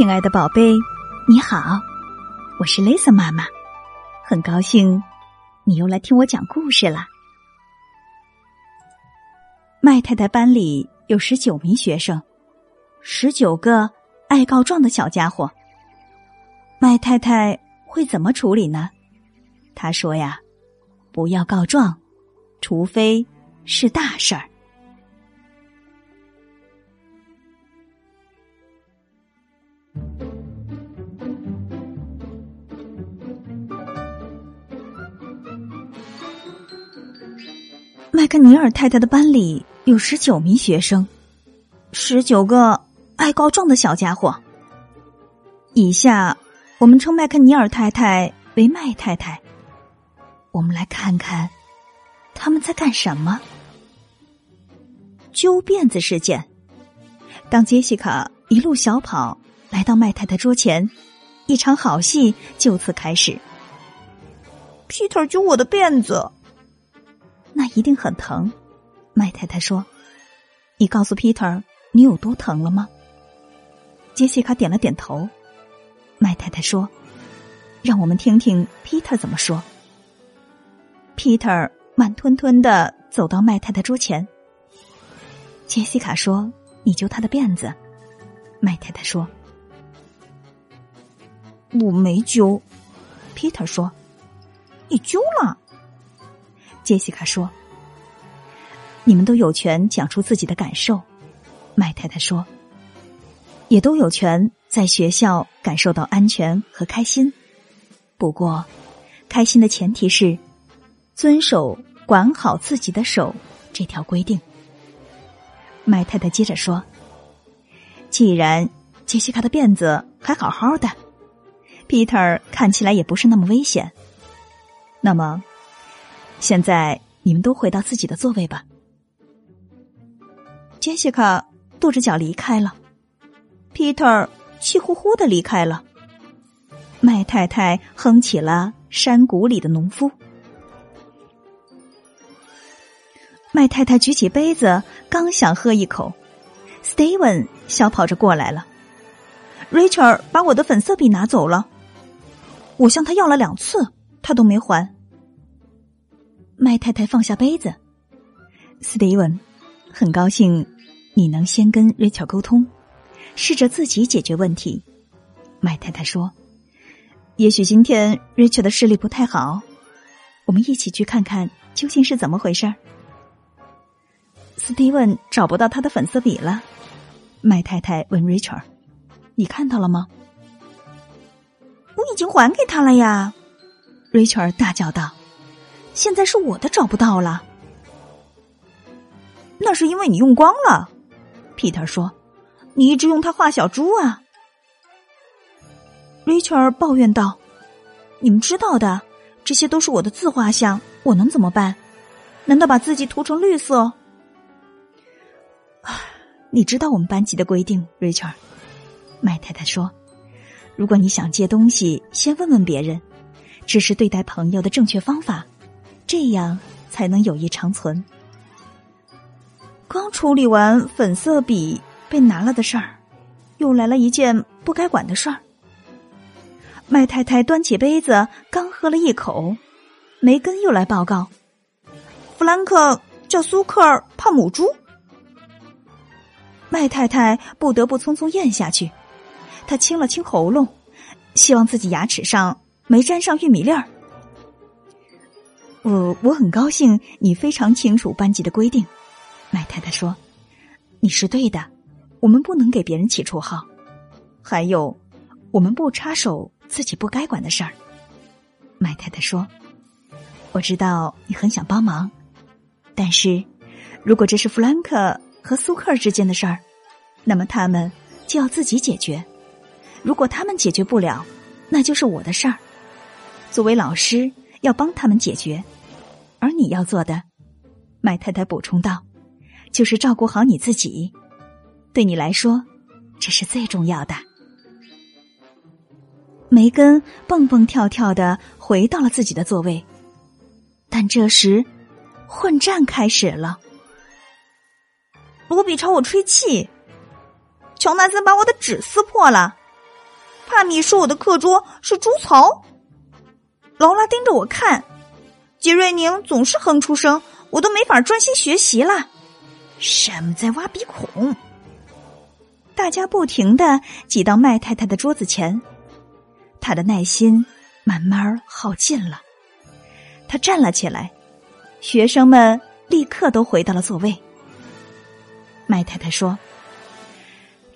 亲爱的宝贝，你好，我是 Lisa 妈妈，很高兴你又来听我讲故事了。麦太太班里有十九名学生，十九个爱告状的小家伙。麦太太会怎么处理呢？她说呀，不要告状，除非是大事儿。麦克尼尔太太的班里有十九名学生，十九个爱告状的小家伙。以下我们称麦克尼尔太太为麦太太。我们来看看他们在干什么。揪辫子事件。当杰西卡一路小跑来到麦太太桌前，一场好戏就此开始。Peter 揪我的辫子。那一定很疼，麦太太说：“你告诉 Peter 你有多疼了吗？”杰西卡点了点头。麦太太说：“让我们听听 Peter 怎么说。”Peter 慢吞吞的走到麦太太桌前。杰西卡说：“你揪他的辫子。”麦太太说：“我没揪。”Peter 说：“你揪了。”杰西卡说：“你们都有权讲出自己的感受。”麦太太说：“也都有权在学校感受到安全和开心。不过，开心的前提是遵守‘管好自己的手’这条规定。”麦太太接着说：“既然杰西卡的辫子还好好的，Peter 看起来也不是那么危险，那么……”现在你们都回到自己的座位吧。杰西卡跺着脚离开了，Peter 气呼呼的离开了。麦太太哼起了《山谷里的农夫》。麦太太举起杯子，刚想喝一口，Steven 小跑着过来了。Richard 把我的粉色笔拿走了，我向他要了两次，他都没还。麦太太放下杯子，斯蒂文，很高兴你能先跟瑞乔沟通，试着自己解决问题。麦太太说：“也许今天瑞乔的视力不太好，我们一起去看看究竟是怎么回事。”斯蒂文找不到他的粉色笔了，麦太太问瑞乔：“你看到了吗？”“已经还给他了呀！”瑞乔大叫道。现在是我的找不到了，那是因为你用光了。Peter 说：“你一直用它画小猪啊。”Richard 抱怨道：“你们知道的，这些都是我的自画像，我能怎么办？难道把自己涂成绿色？”你知道我们班级的规定，Richard。麦太太说：“如果你想借东西，先问问别人，这是对待朋友的正确方法。”这样才能友谊长存。刚处理完粉色笔被拿了的事儿，又来了一件不该管的事儿。麦太太端起杯子，刚喝了一口，梅根又来报告：弗兰克叫苏克尔怕母猪。麦太太不得不匆匆咽下去，他清了清喉咙，希望自己牙齿上没沾上玉米粒儿。我我很高兴你非常清楚班级的规定，麦太太说：“你是对的，我们不能给别人起绰号，还有，我们不插手自己不该管的事儿。”麦太太说：“我知道你很想帮忙，但是如果这是弗兰克和苏克尔之间的事儿，那么他们就要自己解决。如果他们解决不了，那就是我的事儿。作为老师。”要帮他们解决，而你要做的，麦太太补充道，就是照顾好你自己。对你来说，这是最重要的。梅根蹦蹦跳跳的回到了自己的座位，但这时混战开始了。罗比朝我吹气，乔纳森把我的纸撕破了，帕米说我的课桌是猪槽。劳拉盯着我看，杰瑞宁总是哼出声，我都没法专心学习了。什么在挖鼻孔？大家不停的挤到麦太太的桌子前，他的耐心慢慢耗尽了。他站了起来，学生们立刻都回到了座位。麦太太说：“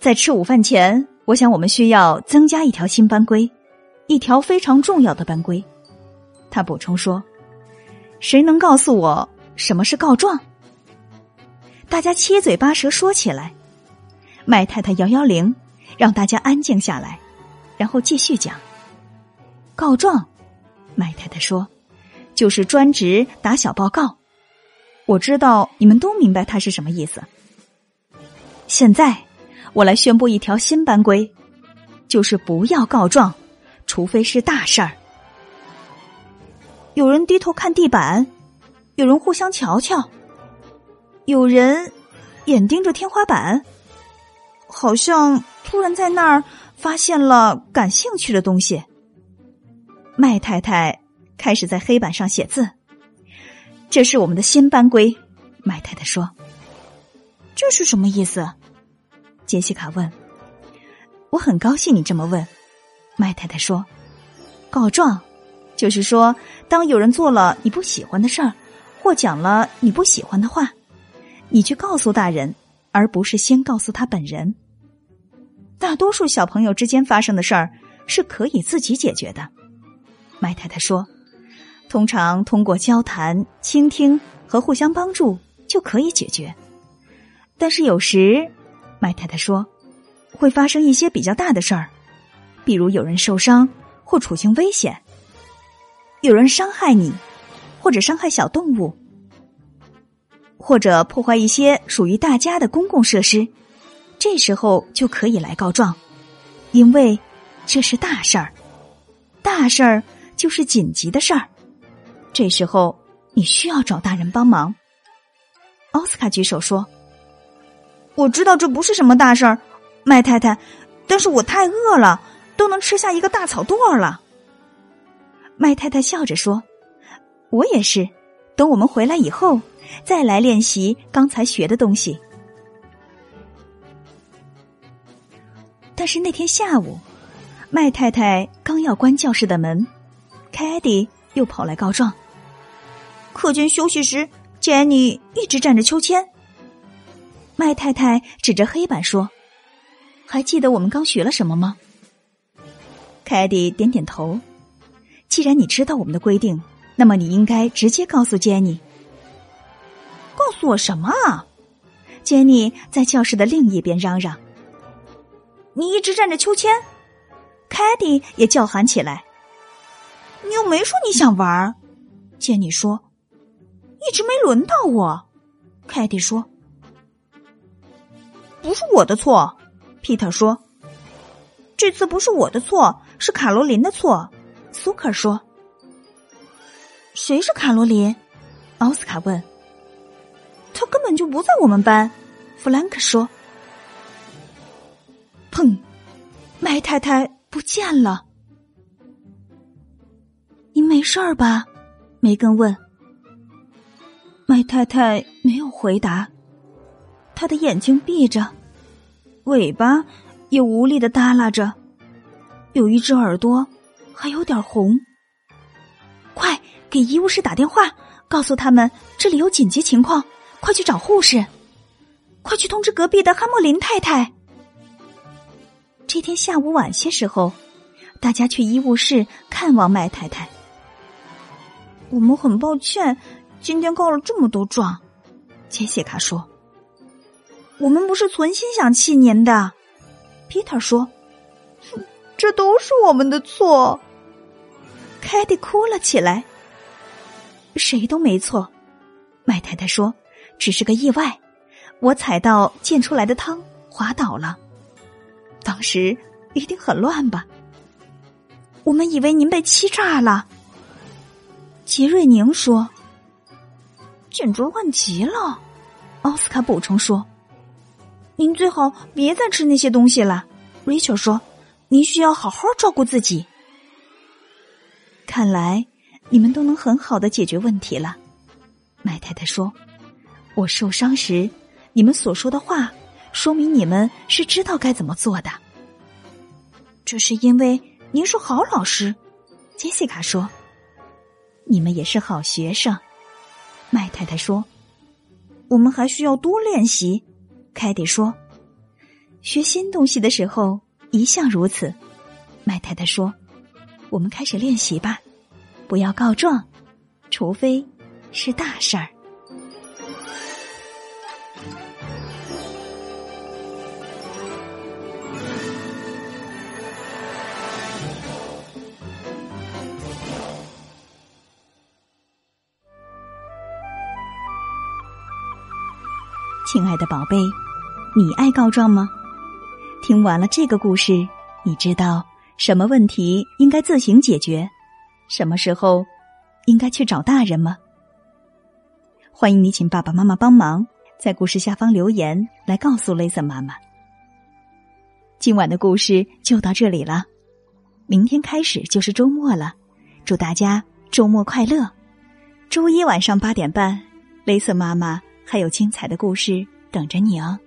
在吃午饭前，我想我们需要增加一条新班规，一条非常重要的班规。”他补充说：“谁能告诉我什么是告状？”大家七嘴八舌说起来。麦太太摇摇铃，让大家安静下来，然后继续讲。告状，麦太太说：“就是专职打小报告。”我知道你们都明白他是什么意思。现在，我来宣布一条新班规，就是不要告状，除非是大事儿。有人低头看地板，有人互相瞧瞧，有人眼盯着天花板。好像突然在那儿发现了感兴趣的东西。麦太太开始在黑板上写字。这是我们的新班规，麦太太说。这是什么意思？杰西卡问。我很高兴你这么问，麦太太说。告状，就是说，当有人做了你不喜欢的事儿，或讲了你不喜欢的话，你去告诉大人，而不是先告诉他本人。大多数小朋友之间发生的事儿是可以自己解决的，麦太太说，通常通过交谈、倾听和互相帮助就可以解决。但是有时，麦太太说，会发生一些比较大的事儿，比如有人受伤或处境危险，有人伤害你，或者伤害小动物，或者破坏一些属于大家的公共设施。这时候就可以来告状，因为这是大事儿，大事儿就是紧急的事儿。这时候你需要找大人帮忙。奥斯卡举手说：“我知道这不是什么大事儿，麦太太，但是我太饿了，都能吃下一个大草垛了。”麦太太笑着说：“我也是，等我们回来以后，再来练习刚才学的东西。”但是那天下午，麦太太刚要关教室的门，凯蒂又跑来告状。课间休息时，杰尼一直站着秋千。麦太太指着黑板说：“还记得我们刚学了什么吗？”凯蒂点点头。既然你知道我们的规定，那么你应该直接告诉杰尼。告诉我什么啊？杰尼在教室的另一边嚷嚷。你一直站着秋千，凯蒂也叫喊起来。你又没说你想玩，杰尼说，一直没轮到我。凯蒂说：“不是我的错。”皮特说：“这次不是我的错，是卡罗琳的错。”苏克说：“谁是卡罗琳？”奥斯卡问。“他根本就不在我们班。”弗兰克说。砰！麦太太不见了。你没事儿吧？梅根问。麦太太没有回答，他的眼睛闭着，尾巴也无力的耷拉着，有一只耳朵还有点红。快给医务室打电话，告诉他们这里有紧急情况，快去找护士，快去通知隔壁的哈莫林太太。这天下午晚些时候，大家去医务室看望麦太太。我们很抱歉，今天告了这么多状。杰西卡说：“我们不是存心想气您的。”皮特说：“这都是我们的错。”凯蒂哭了起来。谁都没错，麦太太说：“只是个意外，我踩到溅出来的汤，滑倒了。”当时一定很乱吧？我们以为您被欺诈了。杰瑞宁说：“简直乱极了。”奥斯卡补充说：“您最好别再吃那些东西了。”瑞秋说：“您需要好好照顾自己。看来你们都能很好的解决问题了。麦太太说：“我受伤时，你们所说的话，说明你们是知道该怎么做的。这是因为您是好老师。”杰西卡说：“你们也是好学生。”麦太太说：“我们还需要多练习。”凯蒂说：“学新东西的时候一向如此。”麦太太说：“我们开始练习吧，不要告状，除非是大事儿。”亲爱的宝贝，你爱告状吗？听完了这个故事，你知道什么问题应该自行解决，什么时候应该去找大人吗？欢迎你请爸爸妈妈帮忙，在故事下方留言来告诉雷森妈妈。今晚的故事就到这里了，明天开始就是周末了，祝大家周末快乐！周一晚上八点半，雷森妈妈。还有精彩的故事等着你哦！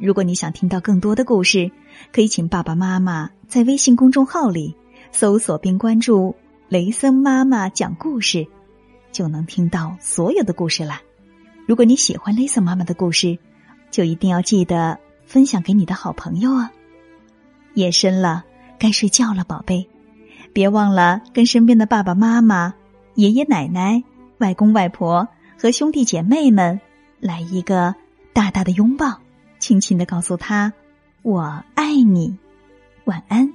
如果你想听到更多的故事，可以请爸爸妈妈在微信公众号里搜索并关注“雷森妈妈讲故事”，就能听到所有的故事啦。如果你喜欢雷森妈妈的故事，就一定要记得分享给你的好朋友啊！夜深了，该睡觉了，宝贝，别忘了跟身边的爸爸妈妈、爷爷奶奶、外公外婆。和兄弟姐妹们来一个大大的拥抱，轻轻的告诉他：“我爱你，晚安。”